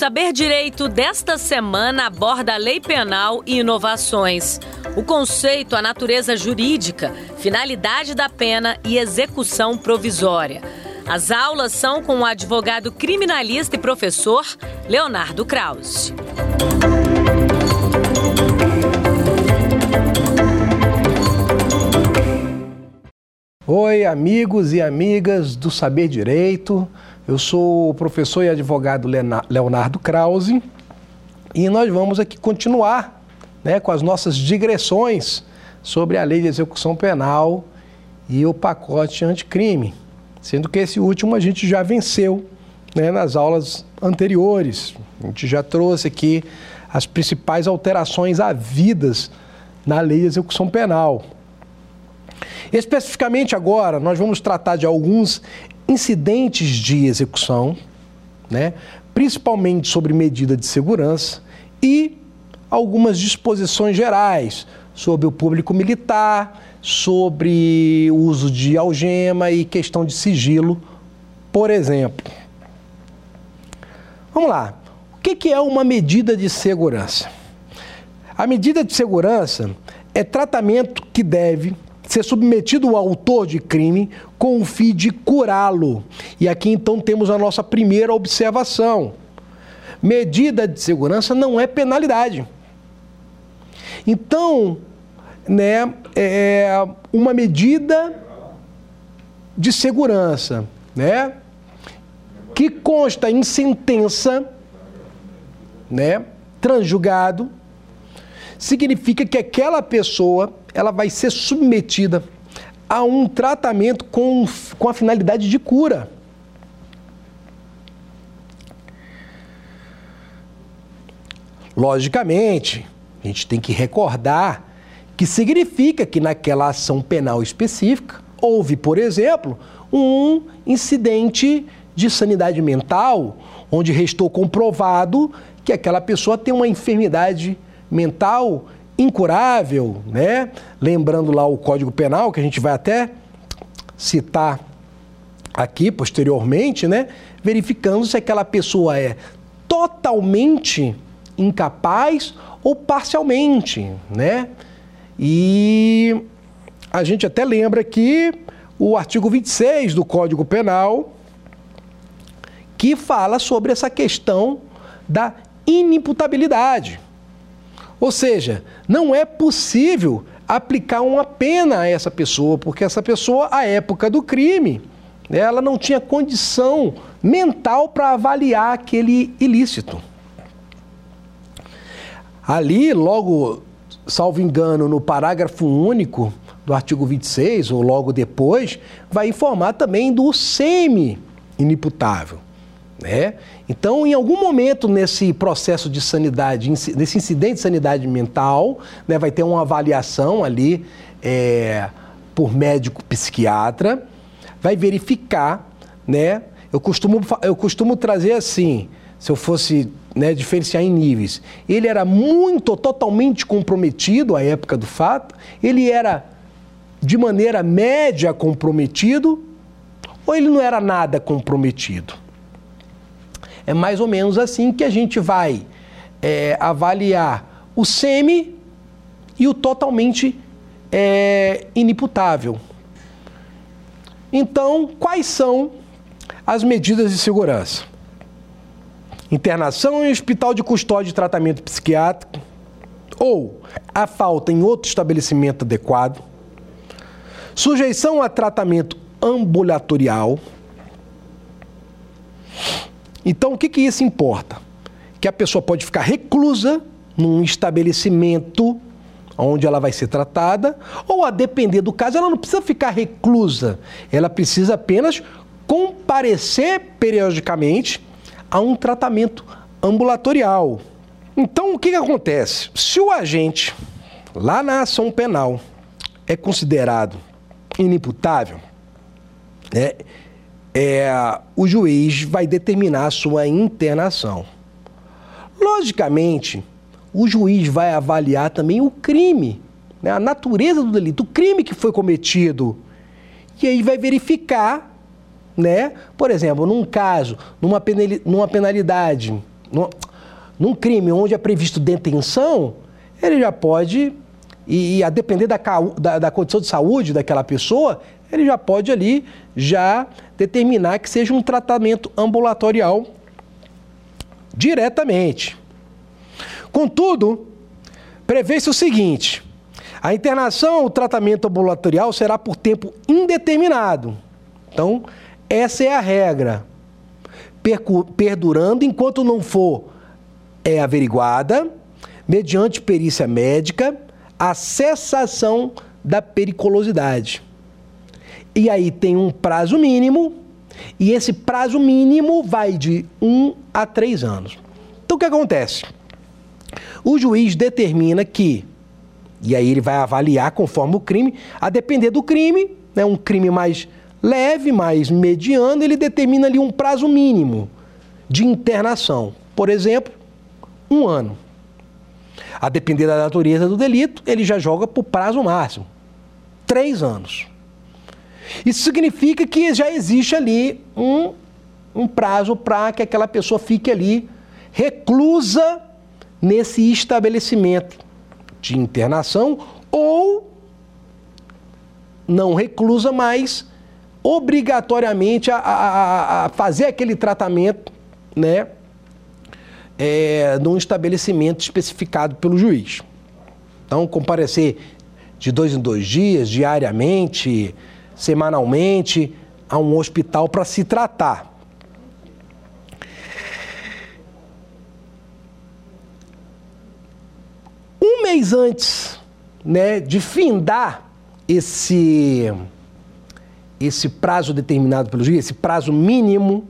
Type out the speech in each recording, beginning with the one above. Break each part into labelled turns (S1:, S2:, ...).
S1: Saber Direito desta semana aborda a lei penal e inovações. O conceito, a natureza jurídica, finalidade da pena e execução provisória. As aulas são com o advogado criminalista e professor Leonardo Krause.
S2: Oi, amigos e amigas do Saber Direito. Eu sou o professor e advogado Leonardo Krause e nós vamos aqui continuar né, com as nossas digressões sobre a lei de execução penal e o pacote anticrime, sendo que esse último a gente já venceu né, nas aulas anteriores. A gente já trouxe aqui as principais alterações havidas na lei de execução penal. Especificamente agora, nós vamos tratar de alguns incidentes de execução, né, principalmente sobre medida de segurança e algumas disposições gerais sobre o público militar, sobre uso de algema e questão de sigilo, por exemplo. Vamos lá. O que é uma medida de segurança? A medida de segurança é tratamento que deve ser submetido ao autor de crime com o fim de curá-lo. E aqui então temos a nossa primeira observação. Medida de segurança não é penalidade. Então, né, é uma medida de segurança, né, que consta em sentença, né, transjugado, significa que aquela pessoa ela vai ser submetida a um tratamento com, com a finalidade de cura. Logicamente, a gente tem que recordar que significa que naquela ação penal específica houve, por exemplo, um incidente de sanidade mental, onde restou comprovado que aquela pessoa tem uma enfermidade mental incurável, né? Lembrando lá o Código Penal, que a gente vai até citar aqui posteriormente, né? Verificando se aquela pessoa é totalmente incapaz ou parcialmente, né? E a gente até lembra que o artigo 26 do Código Penal que fala sobre essa questão da inimputabilidade. Ou seja, não é possível aplicar uma pena a essa pessoa, porque essa pessoa, à época do crime, ela não tinha condição mental para avaliar aquele ilícito. Ali, logo, salvo engano, no parágrafo único do artigo 26, ou logo depois, vai informar também do semi-inimputável. Né? Então, em algum momento nesse processo de sanidade, nesse incidente de sanidade mental, né, vai ter uma avaliação ali é, por médico psiquiatra, vai verificar, né? Eu costumo, eu costumo trazer assim, se eu fosse né, diferenciar em níveis, ele era muito, totalmente comprometido à época do fato, ele era de maneira média comprometido, ou ele não era nada comprometido. É mais ou menos assim que a gente vai é, avaliar o semi e o totalmente é, inimputável. Então, quais são as medidas de segurança? Internação em hospital de custódia e tratamento psiquiátrico ou a falta em outro estabelecimento adequado, sujeição a tratamento ambulatorial, então, o que, que isso importa? Que a pessoa pode ficar reclusa num estabelecimento onde ela vai ser tratada, ou a depender do caso, ela não precisa ficar reclusa, ela precisa apenas comparecer periodicamente a um tratamento ambulatorial. Então, o que, que acontece? Se o agente, lá na ação penal, é considerado inimputável, né, é, o juiz vai determinar a sua internação. Logicamente, o juiz vai avaliar também o crime, né, a natureza do delito, o crime que foi cometido. E aí vai verificar, né, por exemplo, num caso, numa penalidade num crime onde é previsto detenção, ele já pode, e, a depender da, da, da condição de saúde daquela pessoa, ele já pode ali já determinar que seja um tratamento ambulatorial diretamente. Contudo, prevê-se o seguinte: a internação, o tratamento ambulatorial será por tempo indeterminado. Então, essa é a regra. Perdurando enquanto não for é, averiguada, mediante perícia médica, a cessação da periculosidade. E aí tem um prazo mínimo, e esse prazo mínimo vai de um a três anos. Então o que acontece? O juiz determina que, e aí ele vai avaliar conforme o crime, a depender do crime, né, um crime mais leve, mais mediano, ele determina ali um prazo mínimo de internação. Por exemplo, um ano. A depender da natureza do delito, ele já joga por prazo máximo três anos. Isso significa que já existe ali um, um prazo para que aquela pessoa fique ali reclusa nesse estabelecimento de internação ou não reclusa, mas obrigatoriamente a, a, a fazer aquele tratamento, né? É, num estabelecimento especificado pelo juiz. Então, comparecer de dois em dois dias, diariamente, semanalmente, a um hospital para se tratar. Um mês antes né, de findar esse, esse prazo determinado pelo juiz, esse prazo mínimo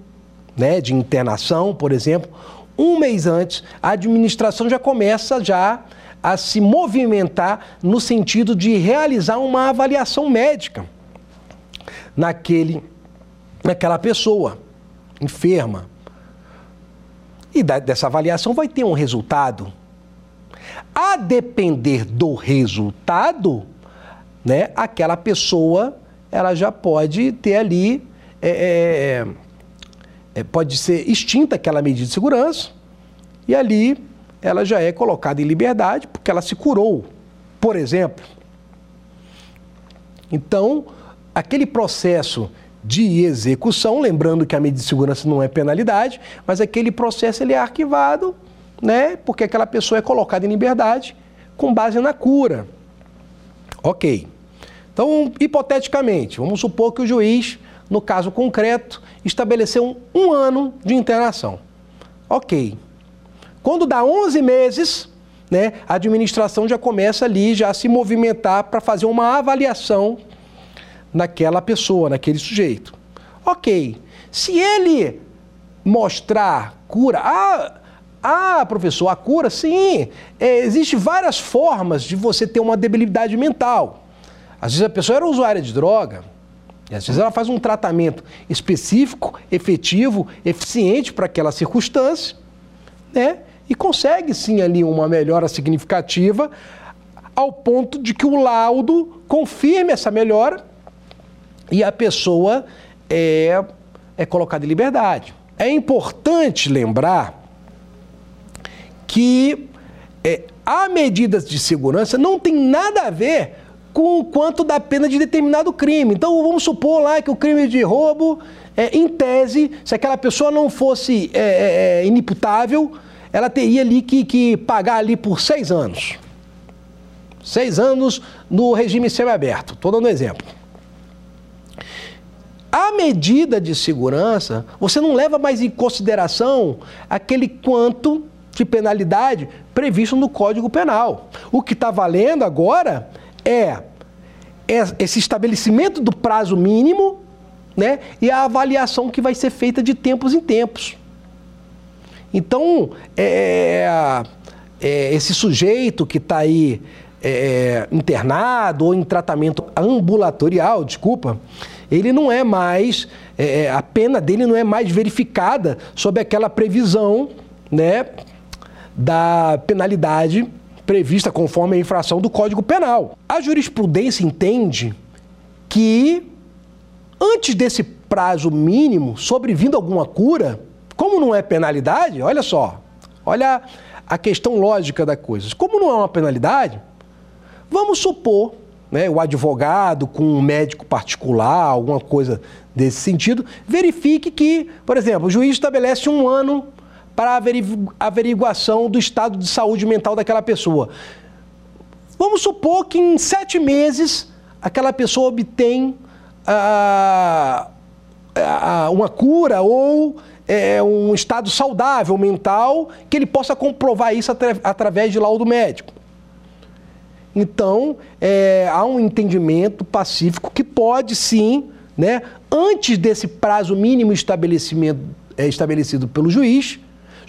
S2: né, de internação, por exemplo, um mês antes, a administração já começa já a se movimentar no sentido de realizar uma avaliação médica naquele, naquela pessoa enferma. E da, dessa avaliação vai ter um resultado. A depender do resultado, né, aquela pessoa ela já pode ter ali, é, é, é, pode ser extinta aquela medida de segurança e ali ela já é colocada em liberdade porque ela se curou, por exemplo. Então, aquele processo de execução, lembrando que a medida de segurança não é penalidade, mas aquele processo ele é arquivado, né? Porque aquela pessoa é colocada em liberdade com base na cura. Ok. Então, hipoteticamente, vamos supor que o juiz, no caso concreto, estabeleceu um, um ano de internação. Ok. Quando dá 11 meses, né, a administração já começa ali já a se movimentar para fazer uma avaliação naquela pessoa, naquele sujeito. Ok. Se ele mostrar cura, ah, ah professor, a cura, sim, é, existe várias formas de você ter uma debilidade mental. Às vezes a pessoa era usuária de droga, e às vezes ela faz um tratamento específico, efetivo, eficiente para aquela circunstância, né? E consegue sim ali uma melhora significativa, ao ponto de que o laudo confirme essa melhora e a pessoa é, é colocada em liberdade. É importante lembrar que é, a medidas de segurança não tem nada a ver com o quanto da pena de determinado crime. Então vamos supor lá que o crime de roubo, é, em tese, se aquela pessoa não fosse é, é, é inimputável, ela teria ali que, que pagar ali por seis anos. Seis anos no regime semiaberto. Estou dando um exemplo. A medida de segurança, você não leva mais em consideração aquele quanto de penalidade previsto no Código Penal. O que está valendo agora é esse estabelecimento do prazo mínimo né, e a avaliação que vai ser feita de tempos em tempos. Então, é, é, esse sujeito que está aí é, internado ou em tratamento ambulatorial, desculpa, ele não é mais, é, é, a pena dele não é mais verificada sob aquela previsão né, da penalidade prevista conforme a infração do Código Penal. A jurisprudência entende que antes desse prazo mínimo, sobrevindo alguma cura, como não é penalidade, olha só, Olha a questão lógica da coisa. Como não é uma penalidade, vamos supor, né, o advogado com um médico particular, alguma coisa desse sentido, verifique que, por exemplo, o juiz estabelece um ano para a averiguação do estado de saúde mental daquela pessoa. Vamos supor que em sete meses aquela pessoa obtém ah, ah, uma cura ou é, um estado saudável mental, que ele possa comprovar isso atra através de laudo médico. Então, é, há um entendimento pacífico que pode sim, né, antes desse prazo mínimo estabelecimento, é, estabelecido pelo juiz,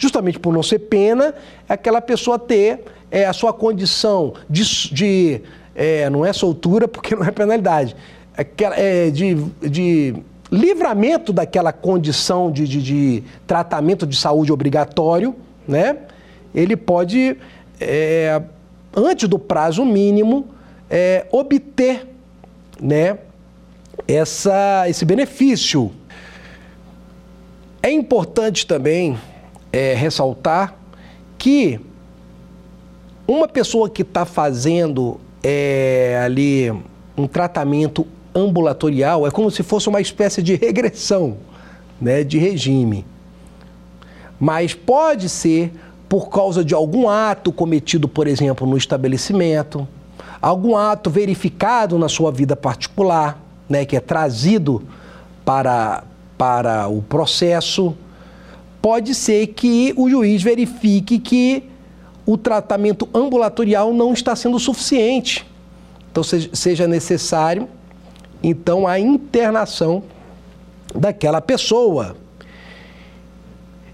S2: justamente por não ser pena, é aquela pessoa ter é, a sua condição de, de é, não é soltura porque não é penalidade, aquela, é, de, de livramento daquela condição de, de, de tratamento de saúde obrigatório, né? Ele pode, é, antes do prazo mínimo, é, obter, né? Essa, esse benefício. É importante também é, ressaltar que uma pessoa que está fazendo é, ali um tratamento ambulatorial é como se fosse uma espécie de regressão né, de regime. Mas pode ser por causa de algum ato cometido, por exemplo, no estabelecimento, algum ato verificado na sua vida particular, né, que é trazido para, para o processo. Pode ser que o juiz verifique que o tratamento ambulatorial não está sendo suficiente. Então, seja necessário então a internação daquela pessoa.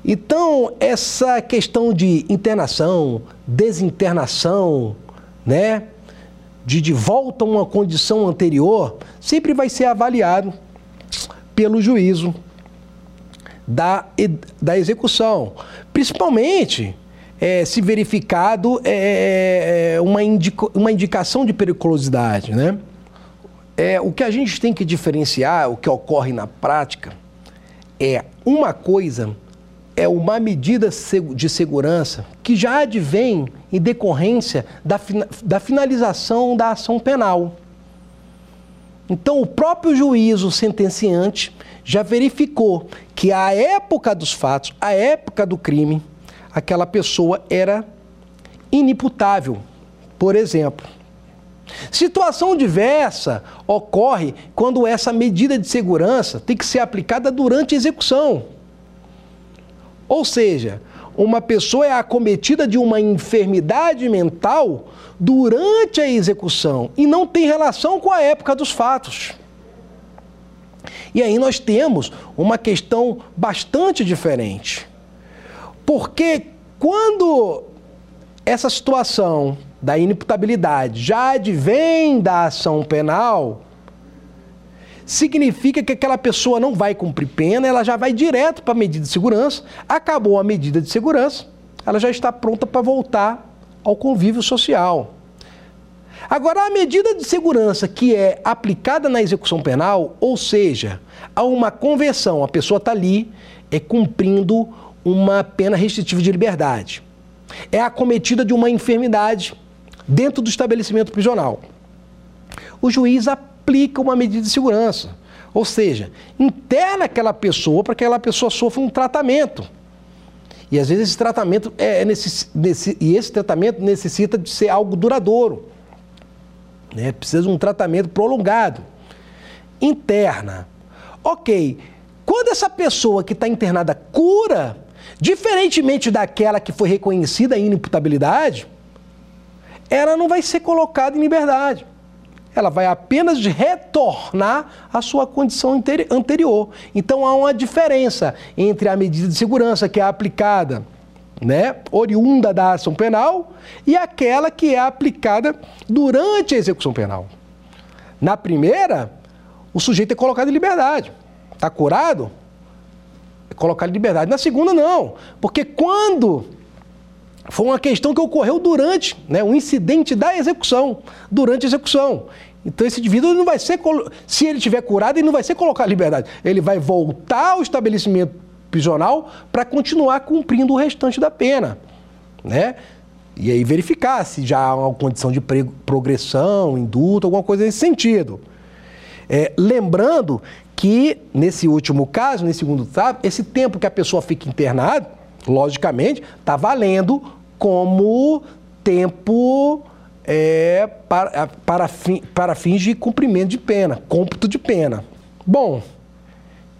S2: Então, essa questão de internação, desinternação, né, de de volta a uma condição anterior, sempre vai ser avaliado pelo juízo da, da execução. Principalmente é, se verificado é, é uma, indica, uma indicação de periculosidade, né? É, o que a gente tem que diferenciar, o que ocorre na prática, é uma coisa é uma medida de segurança que já advém em decorrência da, da finalização da ação penal. Então, o próprio juízo sentenciante já verificou que a época dos fatos, a época do crime, aquela pessoa era inimputável. Por exemplo, Situação diversa ocorre quando essa medida de segurança tem que ser aplicada durante a execução. Ou seja, uma pessoa é acometida de uma enfermidade mental durante a execução e não tem relação com a época dos fatos. E aí nós temos uma questão bastante diferente. Porque quando essa situação da inimputabilidade já advém da ação penal, significa que aquela pessoa não vai cumprir pena, ela já vai direto para a medida de segurança, acabou a medida de segurança, ela já está pronta para voltar ao convívio social. Agora, a medida de segurança que é aplicada na execução penal, ou seja, há uma conversão, a pessoa está ali é cumprindo uma pena restritiva de liberdade. É acometida de uma enfermidade dentro do estabelecimento prisional. O juiz aplica uma medida de segurança, ou seja, interna aquela pessoa para que aquela pessoa sofra um tratamento. E às vezes esse tratamento é, é nesse, e esse tratamento necessita de ser algo duradouro. Né? Precisa de um tratamento prolongado. Interna. Ok. Quando essa pessoa que está internada cura, diferentemente daquela que foi reconhecida a inimputabilidade, ela não vai ser colocada em liberdade. Ela vai apenas retornar à sua condição anterior. Então há uma diferença entre a medida de segurança que é aplicada, né, oriunda da ação penal, e aquela que é aplicada durante a execução penal. Na primeira, o sujeito é colocado em liberdade. Está curado? É colocado em liberdade. Na segunda, não. Porque quando foi uma questão que ocorreu durante, né, um incidente da execução, durante a execução. Então esse indivíduo não vai ser, se ele tiver curado, ele não vai ser colocado em liberdade. Ele vai voltar ao estabelecimento prisional para continuar cumprindo o restante da pena. né? E aí verificar se já há uma condição de progressão, indulto, alguma coisa nesse sentido. É, lembrando que, nesse último caso, nesse segundo caso, esse tempo que a pessoa fica internada, logicamente, está valendo como tempo é, para, para, fim, para fins de cumprimento de pena, cômputo de pena. Bom,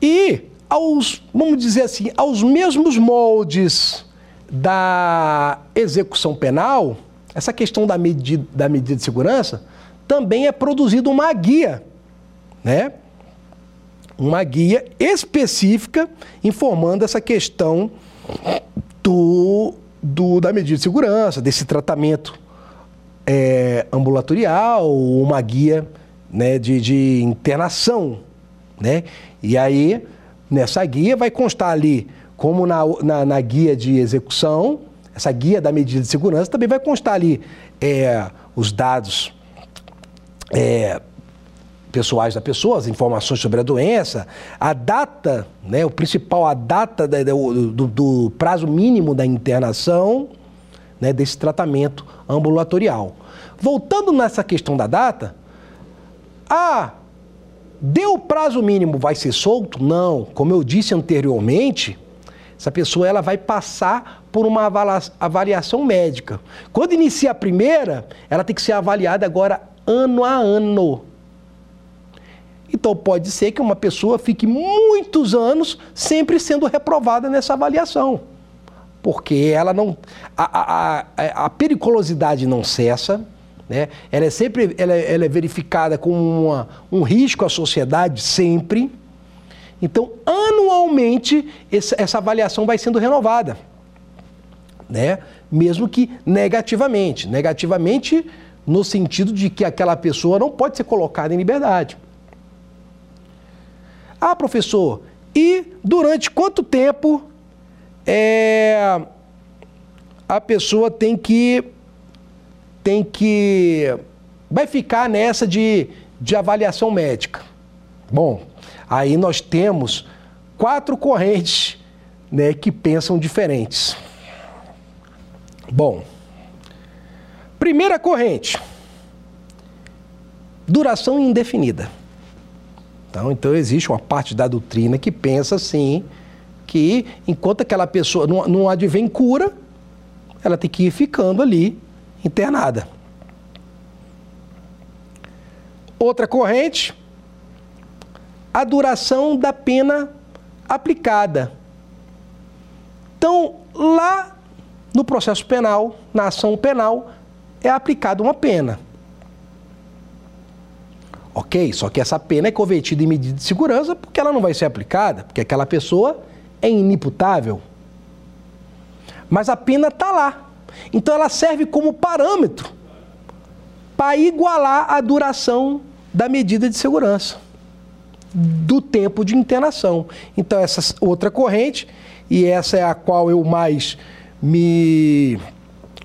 S2: e aos, vamos dizer assim, aos mesmos moldes da execução penal, essa questão da medida, da medida de segurança, também é produzida uma guia, né? Uma guia específica informando essa questão do, do da medida de segurança, desse tratamento é, ambulatorial, uma guia né, de, de internação, né? E aí, nessa guia vai constar ali como na, na, na, guia de execução, essa guia da medida de segurança também vai constar ali é, os dados é, pessoais da pessoa, as informações sobre a doença, a data, né, o principal, a data da, do, do, prazo mínimo da internação né, desse tratamento ambulatorial. Voltando nessa questão da data, ah, deu prazo mínimo, vai ser solto? Não. Como eu disse anteriormente, essa pessoa ela vai passar por uma avaliação médica. Quando inicia a primeira, ela tem que ser avaliada agora ano a ano. Então pode ser que uma pessoa fique muitos anos sempre sendo reprovada nessa avaliação. Porque ela não. A, a, a periculosidade não cessa, né? ela é sempre ela é, ela é verificada como uma, um risco à sociedade sempre. Então, anualmente, essa avaliação vai sendo renovada. Né? Mesmo que negativamente. Negativamente no sentido de que aquela pessoa não pode ser colocada em liberdade. Ah, professor, e durante quanto tempo é, a pessoa tem que tem que vai ficar nessa de, de avaliação médica? Bom, Aí nós temos quatro correntes né, que pensam diferentes. Bom, primeira corrente, duração indefinida. Então, então existe uma parte da doutrina que pensa assim, que enquanto aquela pessoa não, não advém cura, ela tem que ir ficando ali internada. Outra corrente, a duração da pena aplicada. Então, lá no processo penal, na ação penal, é aplicada uma pena. Ok, só que essa pena é convertida em medida de segurança porque ela não vai ser aplicada, porque aquela pessoa é inimputável. Mas a pena está lá. Então ela serve como parâmetro para igualar a duração da medida de segurança do tempo de internação. Então, essa outra corrente, e essa é a qual eu mais me,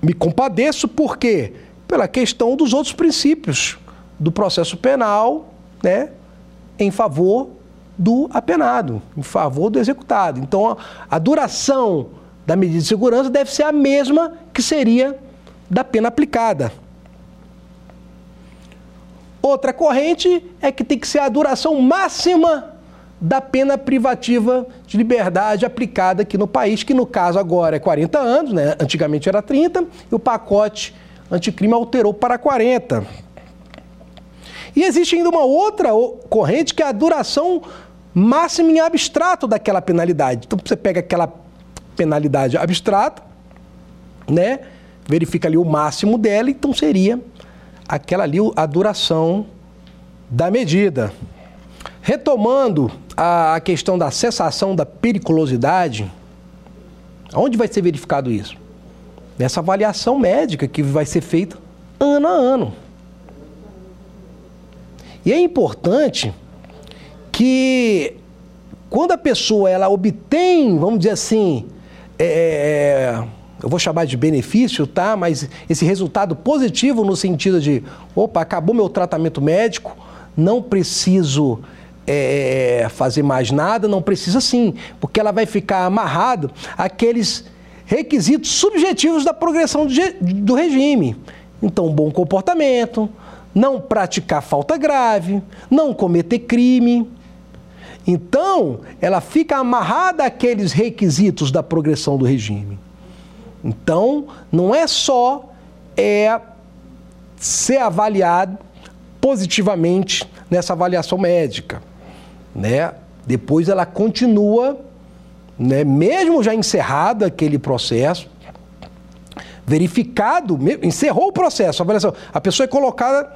S2: me compadeço, por quê? Pela questão dos outros princípios do processo penal, né, em favor do apenado, em favor do executado. Então, a, duração da medida de segurança deve ser a mesma que seria da pena aplicada. Outra corrente é que tem que ser a duração máxima da pena privativa de liberdade aplicada aqui no país, que no caso agora é 40 anos, né? antigamente era 30, e o pacote anticrime alterou para 40. E existe ainda uma outra corrente que é a duração máxima em abstrato daquela penalidade. Então você pega aquela penalidade abstrata, né? Verifica ali o máximo dela, então seria aquela ali, a duração da medida. Retomando a questão da cessação da periculosidade, onde vai ser verificado isso? Nessa avaliação médica que vai ser feita ano a ano. E é importante que quando a pessoa ela obtém, vamos dizer assim, é, eu vou chamar de benefício, tá? Mas esse resultado positivo no sentido de, opa, acabou meu tratamento médico, não preciso é, fazer mais nada, não precisa sim, porque ela vai ficar amarrado àqueles requisitos subjetivos da progressão do regime. Então, bom comportamento, não praticar falta grave, não cometer crime. Então, ela fica amarrada àqueles requisitos da progressão do regime. Então, não é só é, ser avaliado positivamente nessa avaliação médica, né? Depois ela continua, né, mesmo já encerrado aquele processo, verificado, encerrou o processo, a avaliação, a pessoa é colocada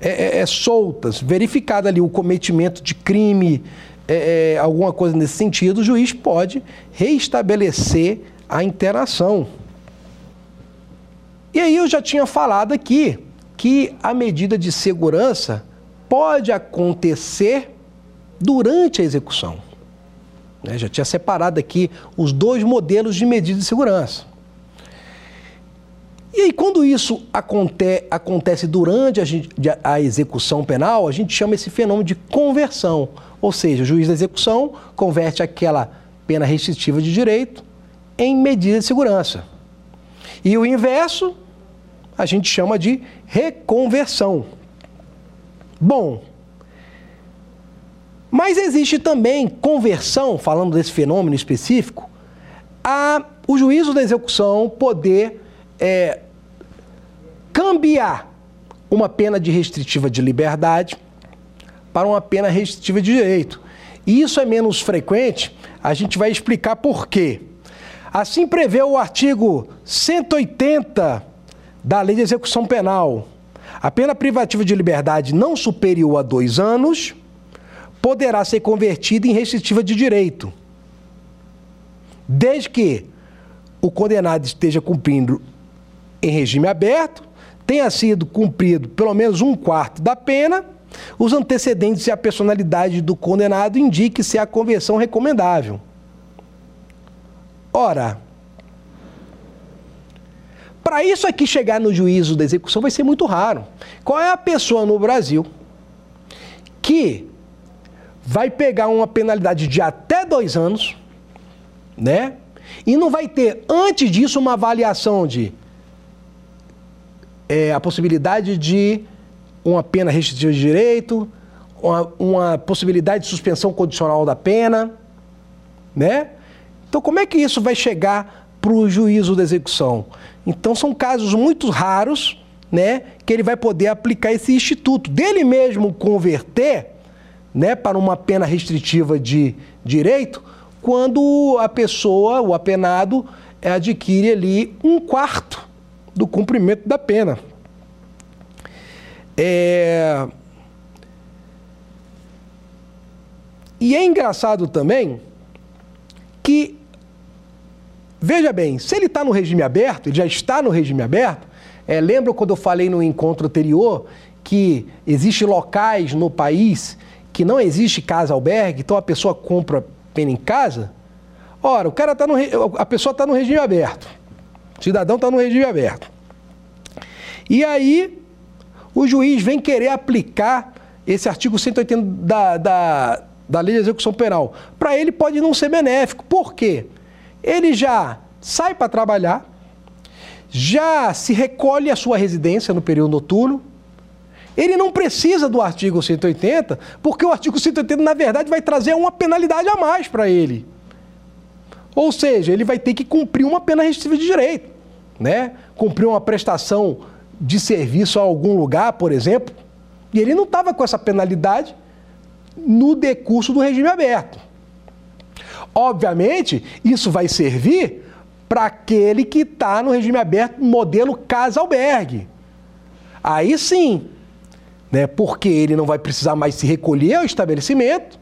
S2: é, é, é soltas, verificado ali o cometimento de crime, é, é, alguma coisa nesse sentido, o juiz pode reestabelecer a internação. E aí eu já tinha falado aqui que a medida de segurança pode acontecer durante a execução. Eu já tinha separado aqui os dois modelos de medida de segurança. E aí, quando isso aconte acontece durante a, a, execução penal, a gente chama esse fenômeno de conversão. Ou seja, o juiz da execução converte aquela pena restritiva de direito em medida de segurança. E o inverso, a gente chama de reconversão. Bom, mas existe também conversão, falando desse fenômeno específico, a o juízo da execução poder é, cambiar uma pena de restritiva de liberdade para uma pena restritiva de direito. E isso é menos frequente, a gente vai explicar por quê. Assim prevê o artigo 180 da Lei de Execução Penal. A pena privativa de liberdade não superior a dois anos poderá ser convertida em restritiva de direito, desde que o condenado esteja cumprindo em regime aberto, tenha sido cumprido pelo menos um quarto da pena, os antecedentes e a personalidade do condenado indiquem se a conversão recomendável. Ora, para isso aqui chegar no juízo da execução vai ser muito raro. Qual é a pessoa no Brasil que vai pegar uma penalidade de até dois anos, né? E não vai ter, antes disso, uma avaliação de é, a possibilidade de uma pena restritiva de direito, uma, uma possibilidade de suspensão condicional da pena, né? Então, como é que isso vai chegar para o juízo da execução? Então, são casos muito raros, né, que ele vai poder aplicar esse instituto, dele mesmo converter, né, para uma pena restritiva de direito, quando a pessoa, o apenado, adquire ali um quarto do cumprimento da pena. É... E é engraçado também que, veja bem, se ele está no regime aberto, ele já está no regime aberto, é, lembra quando eu falei no encontro anterior que existem locais no país que não existe casa-albergue, então a pessoa compra pena em casa? Ora, o cara tá no, a pessoa está no regime aberto. Cidadão está no regime aberto. E aí, o juiz vem querer aplicar esse artigo 180 da, da, da Lei de Execução Penal. Para ele pode não ser benéfico. Por quê? Ele já sai para trabalhar, já se recolhe à sua residência no período noturno, ele não precisa do artigo 180, porque o artigo 180, na verdade, vai trazer uma penalidade a mais para ele. Ou seja, ele vai ter que cumprir uma pena restritiva de direito, né? Cumprir uma prestação de serviço a algum lugar, por exemplo, e ele não estava com essa penalidade no decurso do regime aberto. Obviamente, isso vai servir para aquele que está no regime aberto, modelo casa-albergue. Aí sim, né, porque ele não vai precisar mais se recolher ao estabelecimento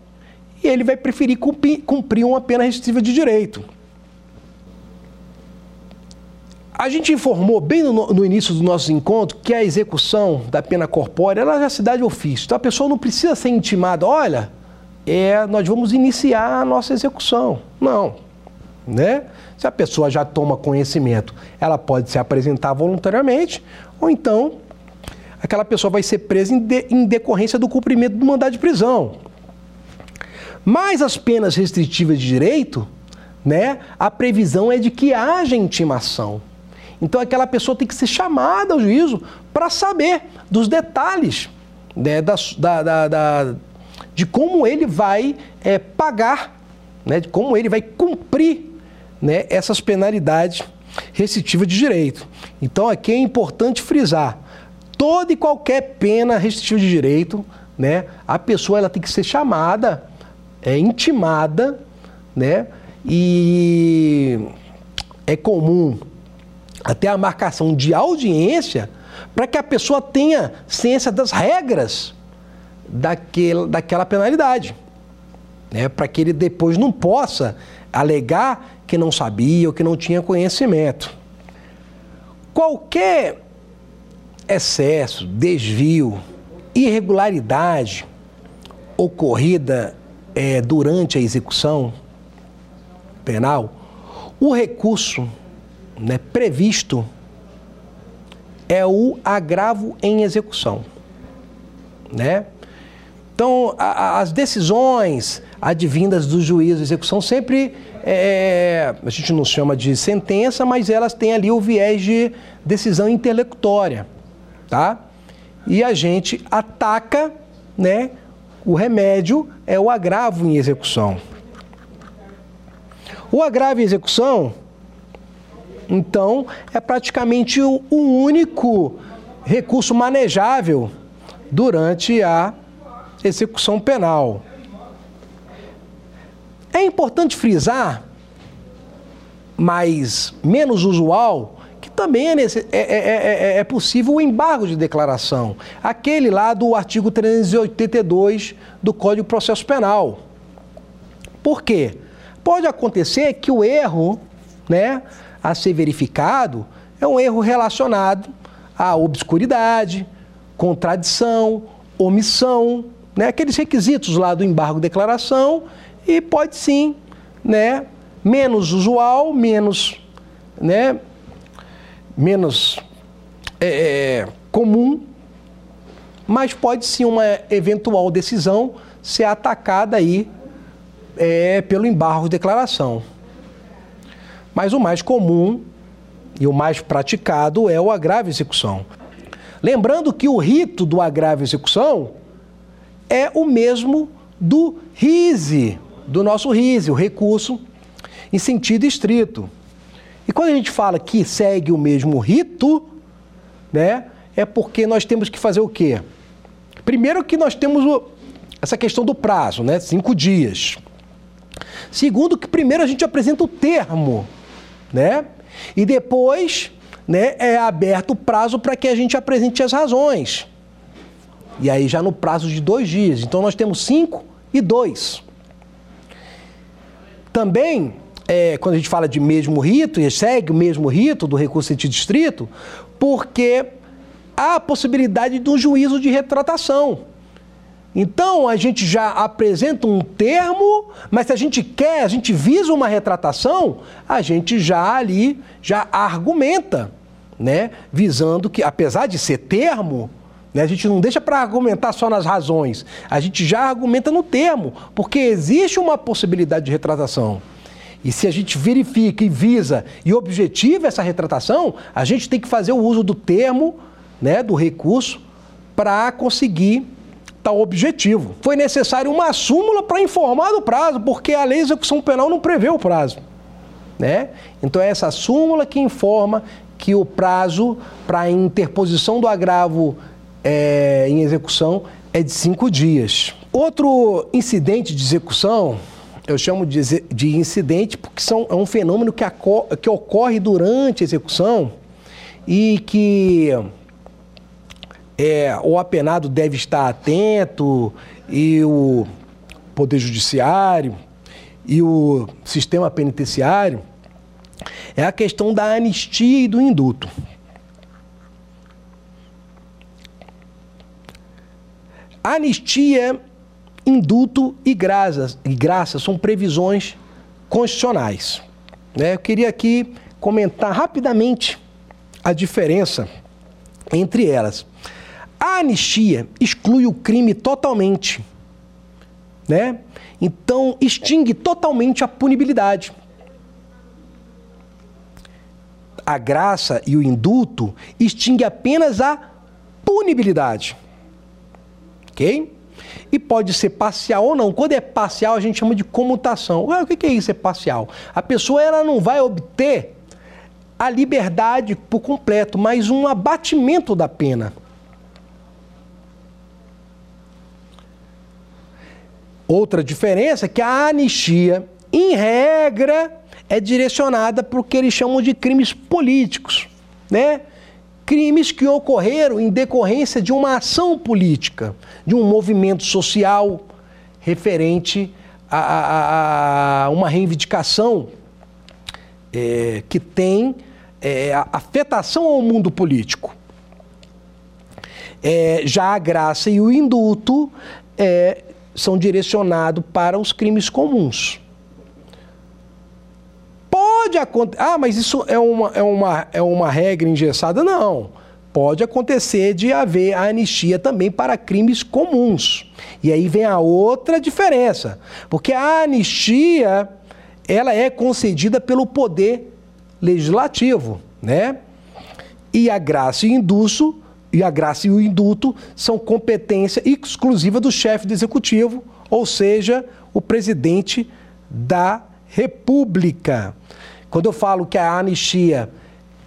S2: e ele vai preferir cumprir, cumprir uma pena restritiva de direito. A gente informou bem no, no, início do nosso encontro que a execução da pena corpórea ela já se dá de ofício. Então a pessoa não precisa ser intimada, olha, é, nós vamos iniciar a nossa execução. Não. Né? Se a pessoa já toma conhecimento, ela pode se apresentar voluntariamente, ou então aquela pessoa vai ser presa em, de, em decorrência do cumprimento do mandado de prisão. Mas as penas restritivas de direito né, a previsão é de que haja intimação. Então aquela pessoa tem que ser chamada ao juízo para saber dos detalhes né, da, da, da, de como ele vai é, pagar, né, de como ele vai cumprir né, essas penalidades restritivas de direito. Então aqui é importante frisar, toda e qualquer pena restritiva de direito, né, a pessoa ela tem que ser chamada, é, intimada, né, e é comum até a marcação de audiência para que a pessoa tenha ciência das regras daquele, daquela penalidade. Né? Para que ele depois não possa alegar que não sabia ou que não tinha conhecimento. Qualquer excesso, desvio, irregularidade ocorrida é, durante a execução penal, o recurso né, previsto é o agravo em execução. Né? Então, a, as decisões advindas do juiz de execução sempre, é, a gente não chama de sentença, mas elas têm ali o viés de decisão intelectória, tá? E a gente ataca, né? O remédio é o agravo em execução. O agravo em execução então, é praticamente o, único recurso manejável durante a execução penal. É importante frisar, mas menos usual, que também é, é, é, é, possível o embargo de declaração, aquele lá do artigo 382 do Código de Processo Penal. Por quê? Pode acontecer que o erro, né, a ser verificado é um erro relacionado à obscuridade, contradição, omissão, né? aqueles requisitos lá do embargo declaração e pode sim, né, menos usual, menos, né, menos é, é comum, mas pode sim uma eventual decisão ser atacada aí é, pelo embargo de declaração. Mas o mais comum e o mais praticado é o agravo execução. Lembrando que o rito do agravo execução é o mesmo do RISE, do nosso RISE, o recurso em sentido estrito. E quando a gente fala que segue o mesmo rito, né, é porque nós temos que fazer o quê? Primeiro que nós temos o, essa questão do prazo, né, cinco dias. Segundo que primeiro a gente apresenta o termo né? E depois, né, é aberto o prazo para que a gente apresente as razões. E aí já no prazo de dois dias. Então nós temos cinco e dois. Também, é, quando a gente fala de mesmo rito, e segue o mesmo rito do recurso de distrito, porque há a possibilidade de um juízo de retratação. Então a gente já apresenta um termo, mas se a gente quer, a gente visa uma retratação, a gente já ali já argumenta, né? Visando que, apesar de ser termo, né, a gente não deixa para argumentar só nas razões, a gente já argumenta no termo, porque existe uma possibilidade de retratação. E se a gente verifica e visa e objetiva essa retratação, a gente tem que fazer o uso do termo, né, do recurso, para conseguir tal objetivo. Foi necessário uma súmula para informar do prazo, porque a lei de execução penal não prevê o prazo. Né? Então é essa súmula que informa que o prazo para a interposição do agravo é, em execução é de cinco dias. Outro incidente de execução, eu chamo de, de incidente porque são, é um fenômeno que, que ocorre durante a execução e que é, o apenado deve estar atento e o Poder Judiciário e o sistema penitenciário é a questão da anistia e do induto. Anistia, induto e graça, e graça são previsões constitucionais. Né? Eu queria aqui comentar rapidamente a diferença entre elas. A anistia exclui o crime totalmente, né? Então extingue totalmente a punibilidade. a graça e o indulto extingue apenas a punibilidade. Ok? E pode ser parcial ou não. Quando é parcial, a gente chama de comutação. Ué, o que é isso? É parcial. A pessoa ela não vai obter a liberdade por completo, mas um abatimento da pena. Outra diferença é que a anistia, em regra, é direcionada para o que eles chamam de crimes políticos, né? Crimes que ocorreram em decorrência de uma ação política, de um movimento social referente a, a, a uma reivindicação é, que tem é, afetação ao mundo político. É, já a graça e o indulto é, são direcionados para os crimes comuns. Pode acontecer. Ah, mas isso é uma, é, uma, é uma regra engessada? Não. Pode acontecer de haver anistia também para crimes comuns. E aí vem a outra diferença. Porque a anistia ela é concedida pelo poder legislativo, né? E a graça e o indulto, e a graça e o indulto são competência exclusiva do chefe do executivo, ou seja, o presidente da República. Quando eu falo que a anistia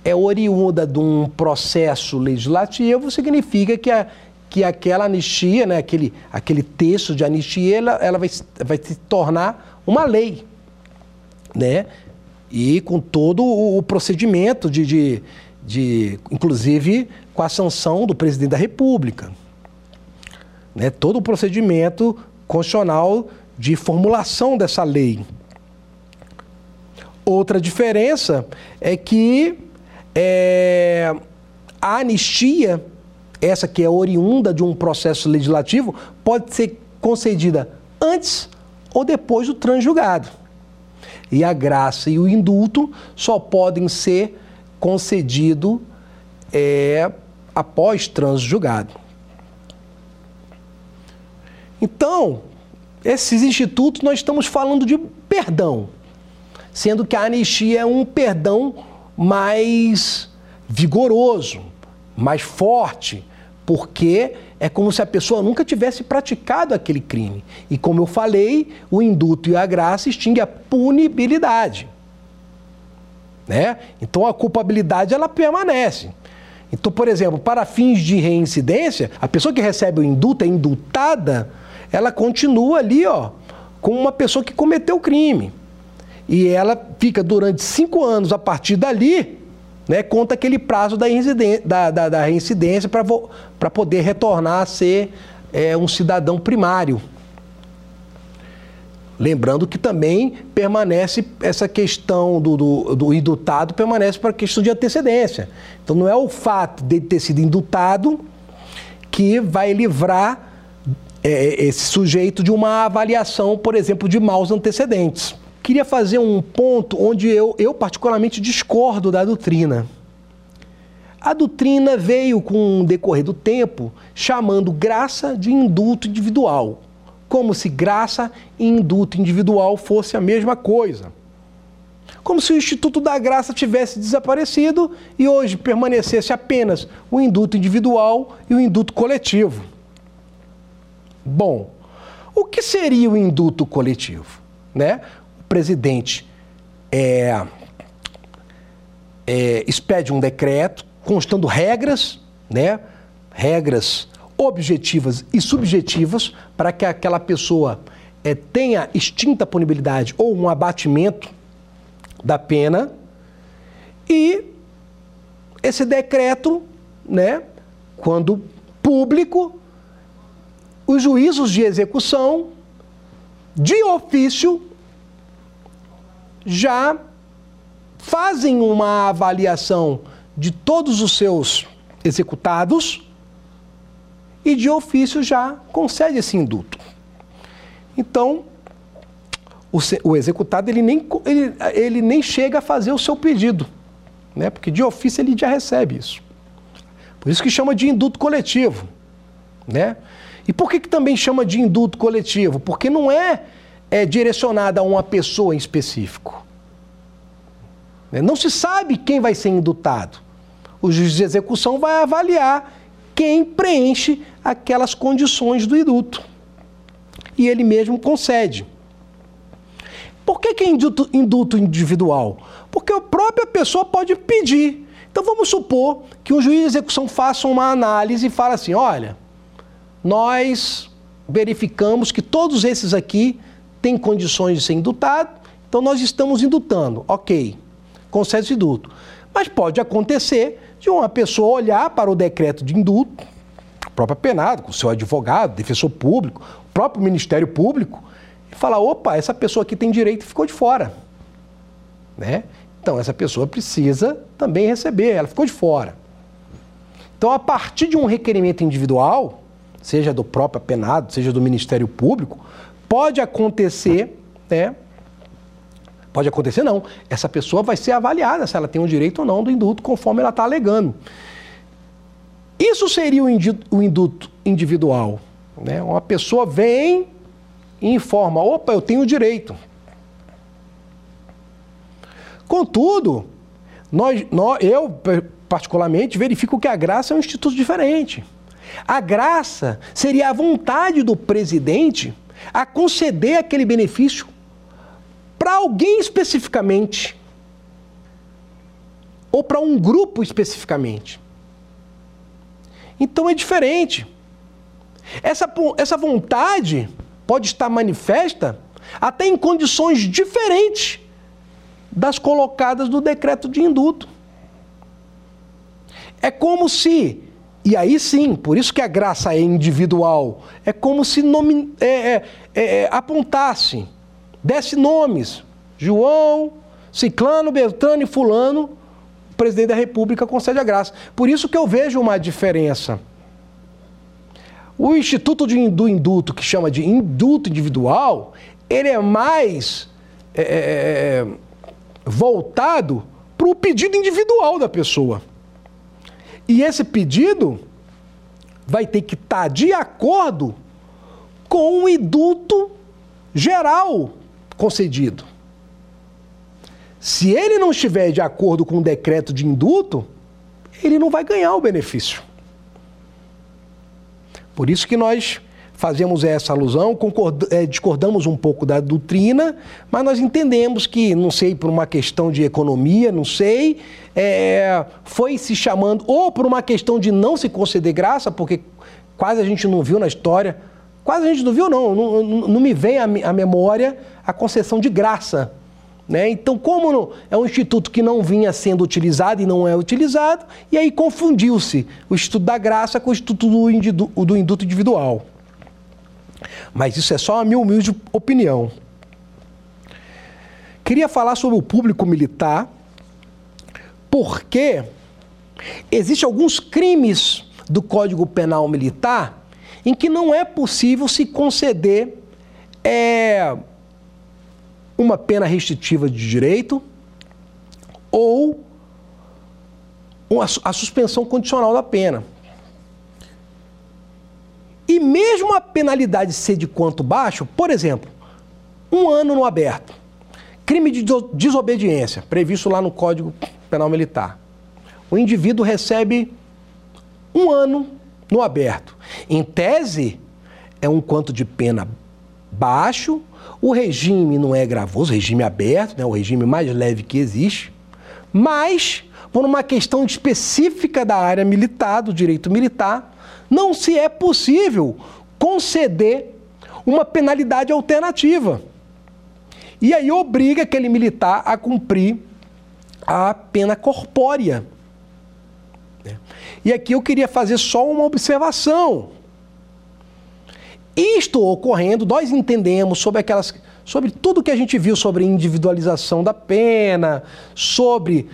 S2: é oriunda de um processo legislativo, significa que, a, que aquela anistia, né, aquele, aquele texto de anistia, ela, ela vai, vai se tornar uma lei. Né? E com todo o procedimento de, de, de inclusive com a sanção do presidente da República. Né? Todo o procedimento constitucional de formulação dessa lei. Outra diferença é que é, a anistia, essa que é oriunda de um processo legislativo, pode ser concedida antes ou depois do transjugado. E a graça e o indulto só podem ser concedidos é, após transjugado. Então, esses institutos nós estamos falando de perdão sendo que a anistia é um perdão mais vigoroso, mais forte, porque é como se a pessoa nunca tivesse praticado aquele crime. E como eu falei, o indulto e a graça extinguem a punibilidade. Né? Então a culpabilidade ela permanece. Então, por exemplo, para fins de reincidência, a pessoa que recebe o indulto, é indultada, ela continua ali, ó, com uma pessoa que cometeu o crime. E ela fica durante cinco anos a partir dali, né, conta aquele prazo da, da, da, da reincidência para poder retornar a ser é, um cidadão primário. Lembrando que também permanece essa questão do, do, do indutado, permanece para a questão de antecedência. Então não é o fato de ter sido indutado que vai livrar é, esse sujeito de uma avaliação, por exemplo, de maus antecedentes queria fazer um ponto onde eu, eu particularmente discordo da doutrina. A doutrina veio com o decorrer do tempo chamando graça de indulto individual, como se graça e indulto individual fosse a mesma coisa. Como se o Instituto da Graça tivesse desaparecido e hoje permanecesse apenas o indulto individual e o indulto coletivo. Bom, o que seria o indulto coletivo? Né? presidente é, é, expede um decreto constando regras, né, regras objetivas e subjetivas para que aquela pessoa é, tenha extinta punibilidade ou um abatimento da pena. E esse decreto, né, quando público, os juízos de execução de ofício já fazem uma avaliação de todos os seus executados e de ofício já concede esse indulto. Então, o, o executado ele nem, ele, ele nem chega a fazer o seu pedido, né? porque de ofício ele já recebe isso. Por isso que chama de indulto coletivo. Né? E por que, que também chama de indulto coletivo? Porque não é é direcionada a uma pessoa em específico. Né? Não se sabe quem vai ser indutado. O juiz de execução vai avaliar quem preenche aquelas condições do induto. E ele mesmo concede. Por que, que é induto, individual? Porque a própria pessoa pode pedir. Então vamos supor que o juiz de execução faça uma análise e fala assim: olha, nós verificamos que todos esses aqui têm condições de ser indutado, então nós estamos indutando. Ok, concede induto. Mas pode acontecer de uma pessoa olhar para o decreto de induto, o próprio penado, com o seu advogado, defensor público, o próprio Ministério Público, e falar: opa, essa pessoa aqui tem direito e ficou de fora. Né? Então, essa pessoa precisa também receber, ela ficou de fora. Então, a partir de um requerimento individual, seja do próprio penado, seja do Ministério Público, pode acontecer, né? Pode acontecer não. Essa pessoa vai ser avaliada se ela tem o direito ou não do induto, conforme ela está alegando. Isso seria o induto individual. Né? Uma pessoa vem e informa: opa, eu tenho direito. Contudo, nós, nós, eu, particularmente, verifico que a graça é um instituto diferente. A graça seria a vontade do presidente a conceder aquele benefício para alguém especificamente ou para um grupo especificamente. Então é diferente. Essa, essa vontade pode estar manifesta até em condições diferentes das colocadas no decreto de induto. É como se, e aí sim, por isso que a graça é individual, é como se nome, é, é, é, apontasse, desse nomes. João, Ciclano, Beltrano e Fulano, o presidente da República concede a graça. Por isso que eu vejo uma diferença. O Instituto de, do Induto, que chama de induto individual, ele é mais é, é, é voltado para o pedido individual da pessoa. E esse pedido vai ter que estar de acordo com o induto geral concedido. Se ele não estiver de acordo com o decreto de induto, ele não vai ganhar o benefício. Por isso que nós fazemos essa alusão, é, discordamos um pouco da doutrina, mas nós entendemos que, não sei, por uma questão de economia, não sei, é, foi se chamando, ou por uma questão de não se conceder graça, porque quase a gente não viu na história, quase a gente não viu, não, não, não me vem à memória a concessão de graça. Né? Então, como não, é um instituto que não vinha sendo utilizado e não é utilizado, e aí confundiu-se o Instituto da Graça com o Instituto do, do Induto Individual. Mas isso é só a minha humilde opinião. Queria falar sobre o público militar, porque existem alguns crimes do Código Penal Militar em que não é possível se conceder é, uma pena restritiva de direito ou a suspensão condicional da pena. E mesmo a penalidade ser de quanto baixo, por exemplo, um ano no aberto, crime de desobediência, previsto lá no Código Penal Militar. O indivíduo recebe um ano no aberto. Em tese, é um quanto de pena baixo, o regime não é gravoso, regime aberto, né, o regime mais leve que existe, mas, por uma questão específica da área militar, do direito militar, não se é possível conceder uma penalidade alternativa. E aí obriga aquele militar a cumprir a pena corpórea. E aqui eu queria fazer só uma observação. Isto ocorrendo, nós entendemos sobre aquelas sobre tudo que a gente viu sobre individualização da pena, sobre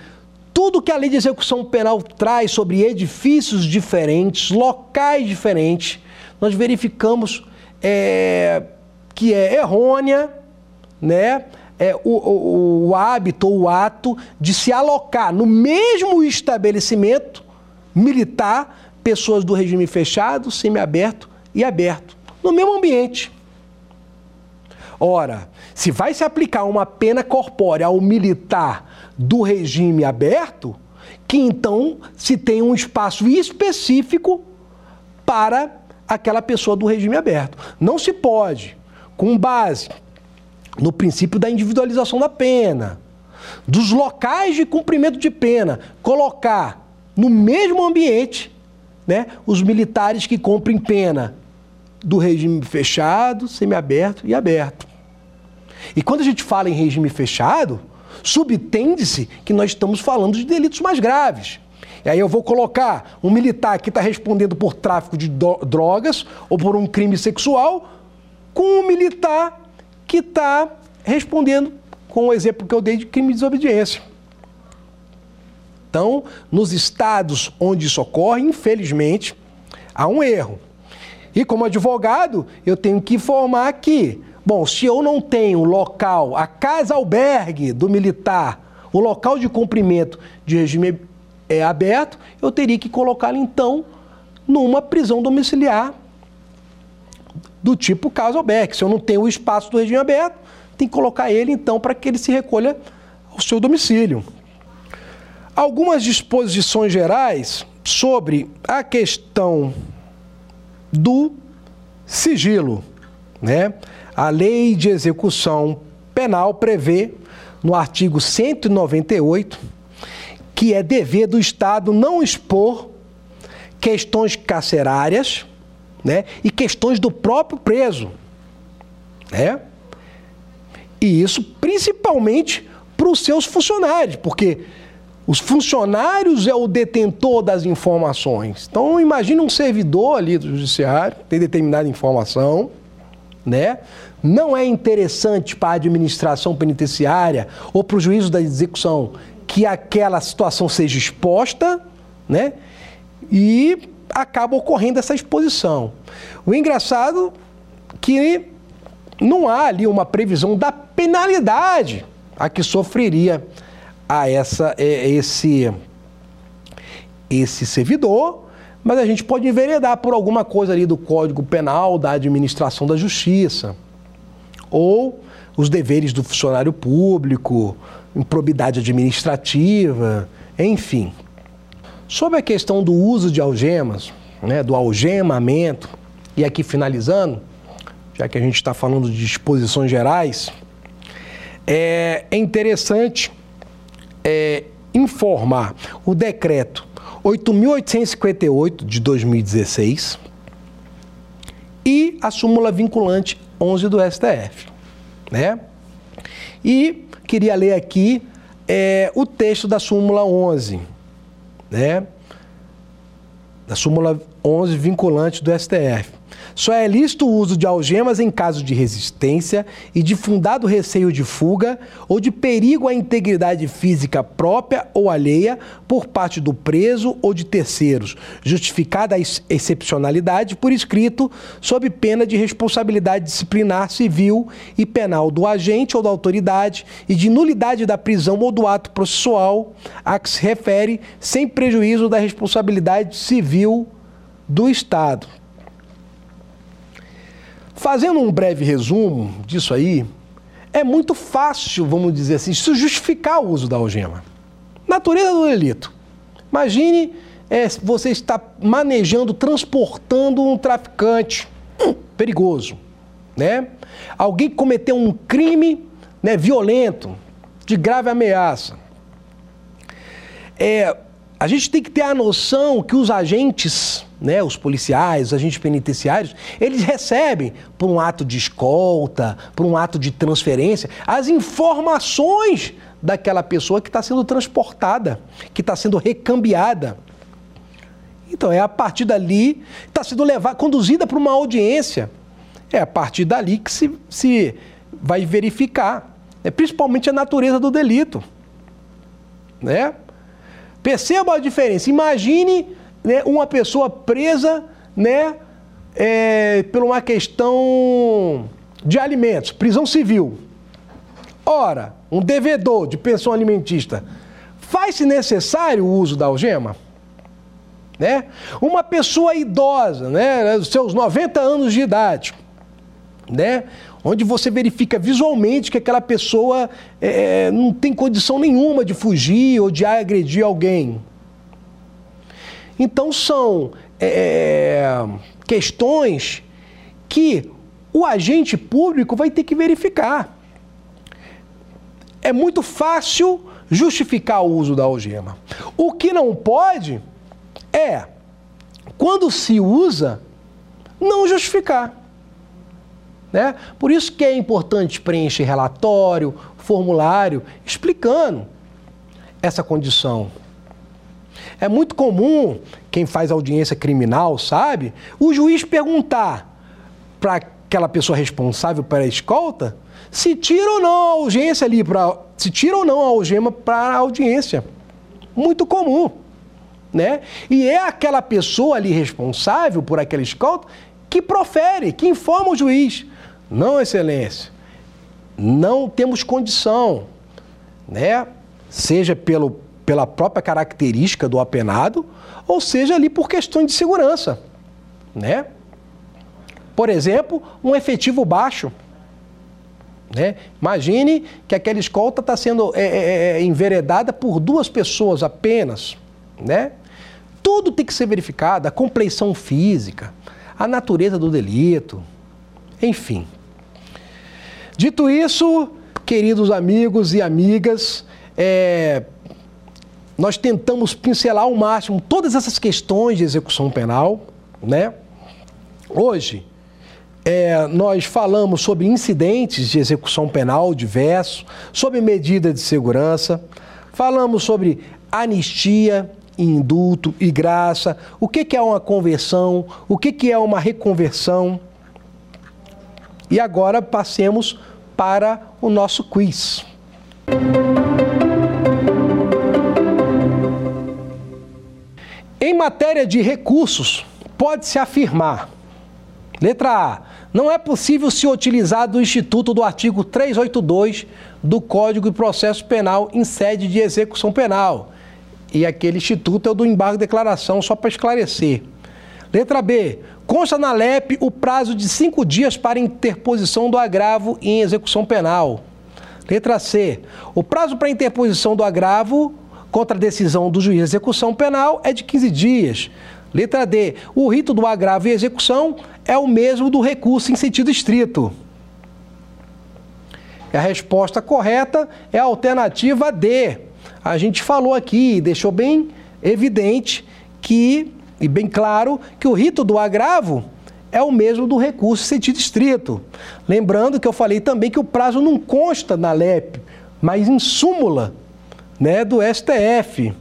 S2: tudo que a lei de execução penal traz sobre edifícios diferentes, locais diferentes, nós verificamos é, que é errônea, né? É, o, o, o hábito ou o ato de se alocar no mesmo estabelecimento militar pessoas do regime fechado, semiaberto e aberto, no mesmo ambiente. Ora, se vai se aplicar uma pena corpórea ao militar do regime aberto, que então se tem um espaço específico para aquela pessoa do regime aberto. Não se pode, com base no princípio da individualização da pena, dos locais de cumprimento de pena, colocar no mesmo ambiente né, os militares que cumprem pena do regime fechado, semiaberto e aberto. E quando a gente fala em regime fechado, subtende-se que nós estamos falando de delitos mais graves. E aí eu vou colocar um militar que está respondendo por tráfico de drogas ou por um crime sexual com um militar que está respondendo com o exemplo que eu dei de crime de desobediência. Então, nos estados onde isso ocorre, infelizmente, há um erro. E como advogado, eu tenho que informar que, bom, se eu não tenho local, a casa albergue do militar, o local de cumprimento de regime é, aberto, eu teria que colocá-lo então numa prisão domiciliar do tipo caso albergue. Se eu não tenho o espaço do regime aberto, tem que colocar ele então para que ele se recolha ao seu domicílio. Algumas disposições gerais sobre a questão do sigilo, né? A Lei de Execução Penal prevê no artigo 198 que é dever do Estado não expor questões carcerárias, né? E questões do próprio preso, né? E isso principalmente para os seus funcionários, porque os funcionários é o detentor das informações. Então imagine um servidor ali do judiciário, tem determinada informação, né? Não é interessante para a administração penitenciária ou para o juízo da execução que aquela situação seja exposta, né? E acaba ocorrendo essa exposição. O engraçado que não há ali uma previsão da penalidade a que sofreria a essa é, esse esse servidor, mas a gente pode enveredar por alguma coisa ali do Código Penal da Administração da Justiça ou os deveres do funcionário público, improbidade administrativa, enfim. Sobre a questão do uso de algemas, né, do algemamento, e aqui finalizando, já que a gente está falando de disposições gerais, é, é interessante é, informar o decreto 8.858 de 2016 e a súmula vinculante 11 do STF, né? E queria ler aqui é, o texto da súmula 11, né? Da súmula 11 vinculante do STF. Só é lícito o uso de algemas em caso de resistência e de fundado receio de fuga ou de perigo à integridade física própria ou alheia por parte do preso ou de terceiros, justificada a excepcionalidade por escrito, sob pena de responsabilidade disciplinar civil e penal do agente ou da autoridade e de nulidade da prisão ou do ato processual a que se refere, sem prejuízo da responsabilidade civil do Estado. Fazendo um breve resumo disso aí, é muito fácil, vamos dizer assim, se justificar o uso da algema. Natureza do delito. Imagine é, você está manejando, transportando um traficante hum, perigoso, né? Alguém que cometeu um crime né, violento, de grave ameaça. É, a gente tem que ter a noção que os agentes né, os policiais, os agentes penitenciários, eles recebem, por um ato de escolta, por um ato de transferência, as informações daquela pessoa que está sendo transportada, que está sendo recambiada. Então é a partir dali, está sendo levada, conduzida para uma audiência. É a partir dali que se, se vai verificar, né, principalmente a natureza do delito. Né? Perceba a diferença. Imagine né, uma pessoa presa né, é, por uma questão de alimentos, prisão civil. Ora, um devedor de pensão alimentista, faz-se necessário o uso da algema? Né? Uma pessoa idosa, né, seus 90 anos de idade, né? onde você verifica visualmente que aquela pessoa é, não tem condição nenhuma de fugir ou de agredir alguém. Então são é, questões que o agente público vai ter que verificar. É muito fácil justificar o uso da algema. O que não pode é, quando se usa, não justificar. Né? Por isso que é importante preencher relatório, formulário, explicando essa condição. É muito comum, quem faz audiência criminal sabe, o juiz perguntar para aquela pessoa responsável pela escolta se tira ou não a audiência ali, pra, se tira ou não a algema para a audiência. Muito comum. Né? E é aquela pessoa ali responsável por aquela escolta que profere, que informa o juiz. Não, excelência, não temos condição, né? Seja pelo, pela própria característica do apenado, ou seja ali por questões de segurança, né? Por exemplo, um efetivo baixo. Né? Imagine que aquela escolta está sendo é, é, é, enveredada por duas pessoas apenas. Né? Tudo tem que ser verificado, a compleição física, a natureza do delito, enfim. Dito isso, queridos amigos e amigas, é, nós tentamos pincelar ao máximo todas essas questões de execução penal, né? Hoje, é, nós falamos sobre incidentes de execução penal diversos, sobre medida de segurança, falamos sobre anistia, indulto e graça, o que, que é uma conversão, o que, que é uma reconversão. E agora passemos para o nosso quiz. Em matéria de recursos, pode-se afirmar: letra A. Não é possível se utilizar do Instituto do artigo 382 do Código de Processo Penal em sede de execução penal. E aquele instituto é o do embargo de declaração, só para esclarecer. Letra B. Consta na LEP o prazo de cinco dias para interposição do agravo em execução penal. Letra C. O prazo para interposição do agravo contra a decisão do juiz de execução penal é de 15 dias. Letra D. O rito do agravo e execução é o mesmo do recurso em sentido estrito. A resposta correta é a alternativa D. A gente falou aqui, deixou bem evidente que e bem claro que o rito do agravo é o mesmo do recurso em sentido estrito. Lembrando que eu falei também que o prazo não consta na LEP, mas em súmula né, do STF.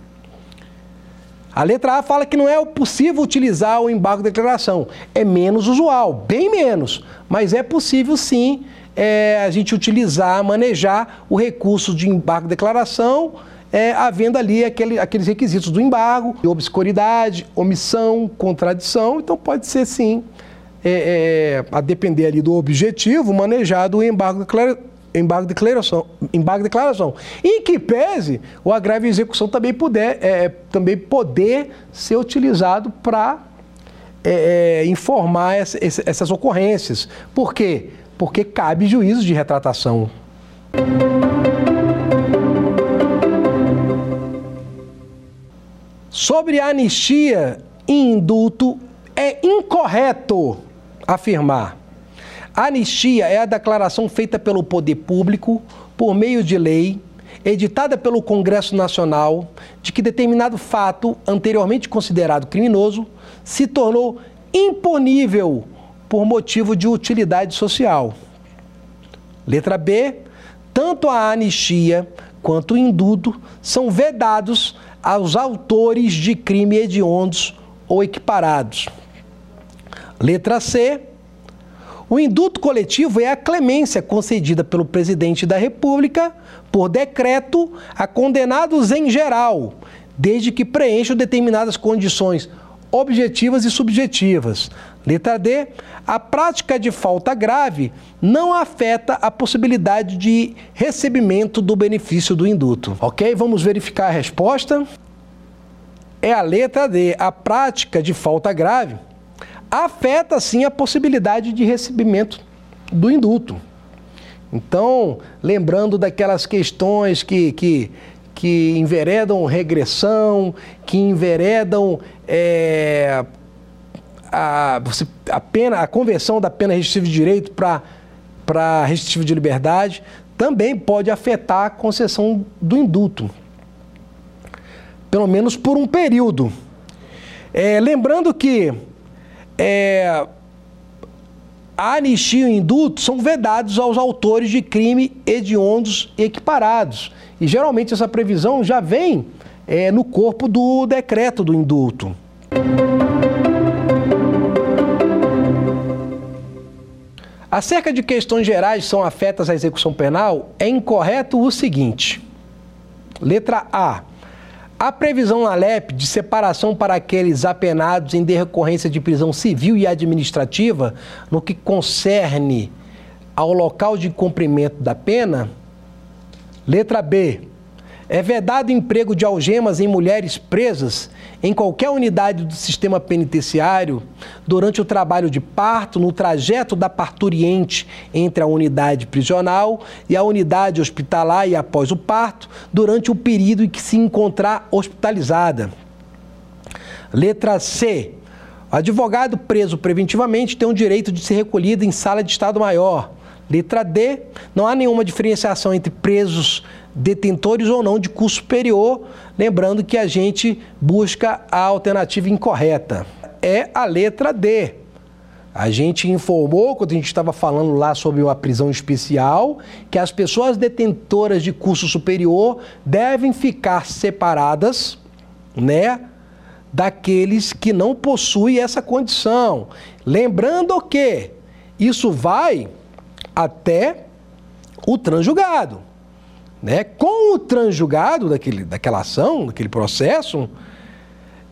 S2: A letra A fala que não é possível utilizar o embargo de declaração. É menos usual, bem menos, mas é possível sim é, a gente utilizar, manejar o recurso de embargo de declaração é, havendo ali aquele, aqueles requisitos do embargo, obscuridade, omissão, contradição. Então pode ser sim, é, é, a depender ali do objetivo, manejado o embargo de embargo de declaração, embargo de declaração. E que pese o agravo e execução também puder, é, também poder ser utilizado para é, é, informar essa, essas ocorrências. Por quê? Porque cabe juízo de retratação. Sobre anistia e indulto, é incorreto afirmar. Anistia é a declaração feita pelo poder público por meio de lei, editada pelo Congresso Nacional, de que determinado fato, anteriormente considerado criminoso, se tornou imponível por motivo de utilidade social. Letra B. Tanto a anistia quanto o indulto são vedados aos autores de crime hediondos ou equiparados. Letra C. O indulto coletivo é a clemência concedida pelo presidente da República por decreto a condenados em geral, desde que preencham determinadas condições objetivas e subjetivas. Letra D. A prática de falta grave não afeta a possibilidade de recebimento do benefício do indulto. Ok? Vamos verificar a resposta. É a letra D. A prática de falta grave afeta sim a possibilidade de recebimento do indulto. Então, lembrando daquelas questões que, que, que enveredam regressão, que enveredam é, a, a, pena, a conversão da pena restritiva de direito para restritiva de liberdade, também pode afetar a concessão do indulto, pelo menos por um período. É, lembrando que é, a anistia e o indulto são vedados aos autores de crime hediondos equiparados. E geralmente essa previsão já vem é, no corpo do decreto do indulto. Acerca de questões gerais que são afetas à execução penal, é incorreto o seguinte: letra A. A previsão na LEP de separação para aqueles apenados em decorrência de prisão civil e administrativa, no que concerne ao local de cumprimento da pena. Letra B. É vedado emprego de algemas em mulheres presas em qualquer unidade do sistema penitenciário durante o trabalho de parto, no trajeto da parturiente entre a unidade prisional e a unidade hospitalar e após o parto, durante o período em que se encontrar hospitalizada. Letra C. O advogado preso preventivamente tem o direito de ser recolhido em sala de Estado Maior. Letra D. Não há nenhuma diferenciação entre presos detentores ou não de curso superior, lembrando que a gente busca a alternativa incorreta. É a letra D. A gente informou, quando a gente estava falando lá sobre uma prisão especial, que as pessoas detentoras de curso superior devem ficar separadas, né, daqueles que não possuem essa condição. Lembrando que isso vai até o transjugado. Né? Com o transjugado daquele, daquela ação, daquele processo,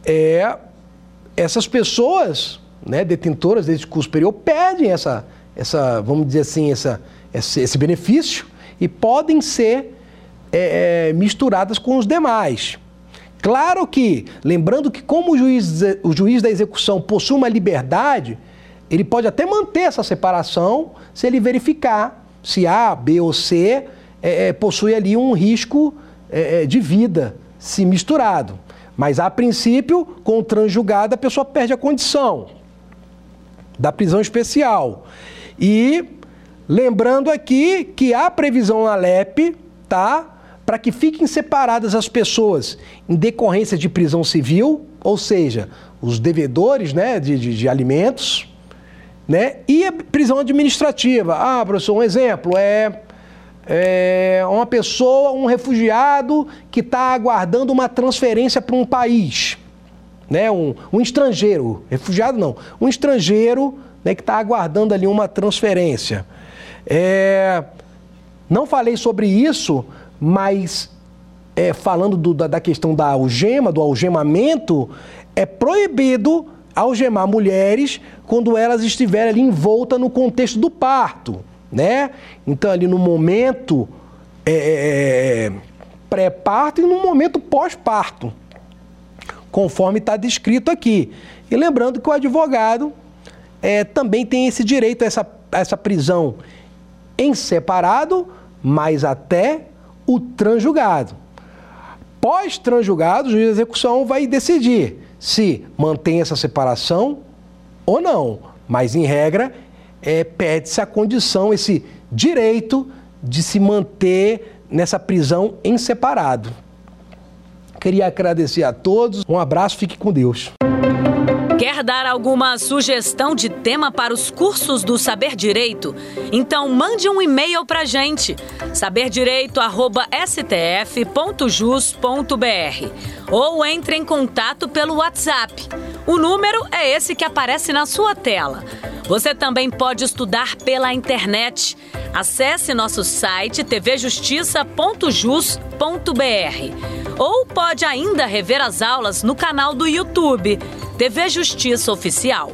S2: é, essas pessoas, né, detentoras desse curso superior, perdem essa, essa vamos dizer assim, essa, esse, esse benefício e podem ser é, é, misturadas com os demais. Claro que, lembrando que como o juiz, o juiz da execução possui uma liberdade, ele pode até manter essa separação se ele verificar se A, B ou C é, é, possui ali um risco é, é, de vida se misturado. Mas, a princípio, com o transjugado, a pessoa perde a condição da prisão especial. E lembrando aqui que há previsão na LEP, tá? Para que fiquem separadas as pessoas em decorrência de prisão civil, ou seja, os devedores né, de, de, de alimentos, né? E a prisão administrativa. Ah, professor, um exemplo é é, uma pessoa, um refugiado que está aguardando uma transferência para um país, né? um, um estrangeiro, refugiado não, um estrangeiro né, que está aguardando ali uma transferência. É, não falei sobre isso, mas é, falando do, da, da questão da algema, do algemamento, é proibido algemar mulheres quando elas estiverem ali envoltas no contexto do parto né? Então, ali no momento é, é, é, pré-parto e no momento pós-parto, conforme está descrito aqui. E lembrando que o advogado é, também tem esse direito a essa, a essa prisão em separado, mas até o transjugado. Pós-transjugado, o juiz de execução vai decidir se mantém essa separação ou não. Mas, em regra, é, pede-se a condição, esse direito de se manter nessa prisão em separado. Queria agradecer a todos, um abraço, fique com Deus.
S1: Quer dar alguma sugestão de tema para os cursos do Saber Direito? Então mande um e-mail para gente, saberdireito@stf.jus.br ou entre em contato pelo WhatsApp. O número é esse que aparece na sua tela. Você também pode estudar pela internet. Acesse nosso site tvjustiça.jus.br ou pode ainda rever as aulas no canal do YouTube TV Justiça Oficial.